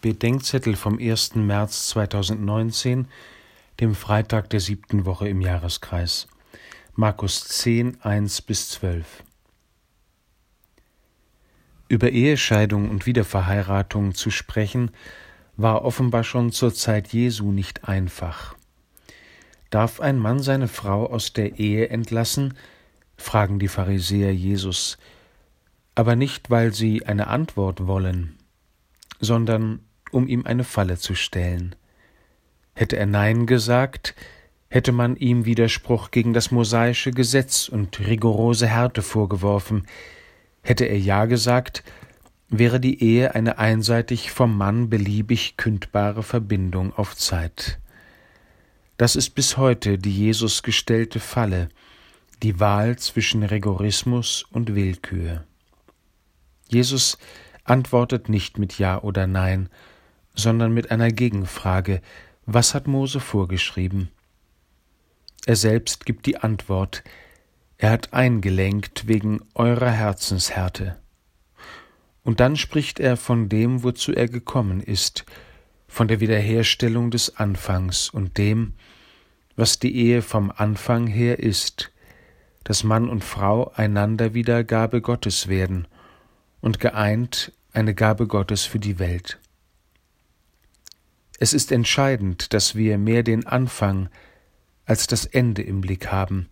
Bedenkzettel vom 1. März 2019, dem Freitag der siebten Woche im Jahreskreis. Markus 10, 1 bis 12. Über Ehescheidung und Wiederverheiratung zu sprechen, war offenbar schon zur Zeit Jesu nicht einfach. Darf ein Mann seine Frau aus der Ehe entlassen? fragen die Pharisäer Jesus, aber nicht, weil sie eine Antwort wollen, sondern um ihm eine Falle zu stellen. Hätte er Nein gesagt, hätte man ihm Widerspruch gegen das mosaische Gesetz und rigorose Härte vorgeworfen. Hätte er Ja gesagt, wäre die Ehe eine einseitig vom Mann beliebig kündbare Verbindung auf Zeit. Das ist bis heute die Jesus gestellte Falle, die Wahl zwischen Rigorismus und Willkür. Jesus antwortet nicht mit Ja oder Nein, sondern mit einer Gegenfrage Was hat Mose vorgeschrieben? Er selbst gibt die Antwort Er hat eingelenkt wegen eurer Herzenshärte. Und dann spricht er von dem, wozu er gekommen ist, von der Wiederherstellung des Anfangs und dem, was die Ehe vom Anfang her ist, dass Mann und Frau einander wieder Gabe Gottes werden und geeint eine Gabe Gottes für die Welt. Es ist entscheidend, dass wir mehr den Anfang als das Ende im Blick haben,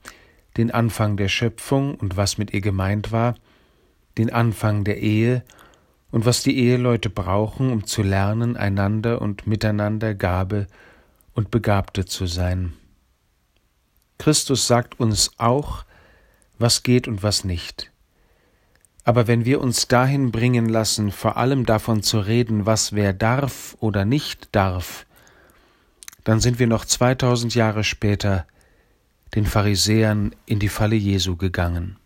den Anfang der Schöpfung und was mit ihr gemeint war, den Anfang der Ehe und was die Eheleute brauchen, um zu lernen, einander und miteinander Gabe und Begabte zu sein. Christus sagt uns auch, was geht und was nicht. Aber wenn wir uns dahin bringen lassen, vor allem davon zu reden, was wer darf oder nicht darf, dann sind wir noch 2000 Jahre später den Pharisäern in die Falle Jesu gegangen.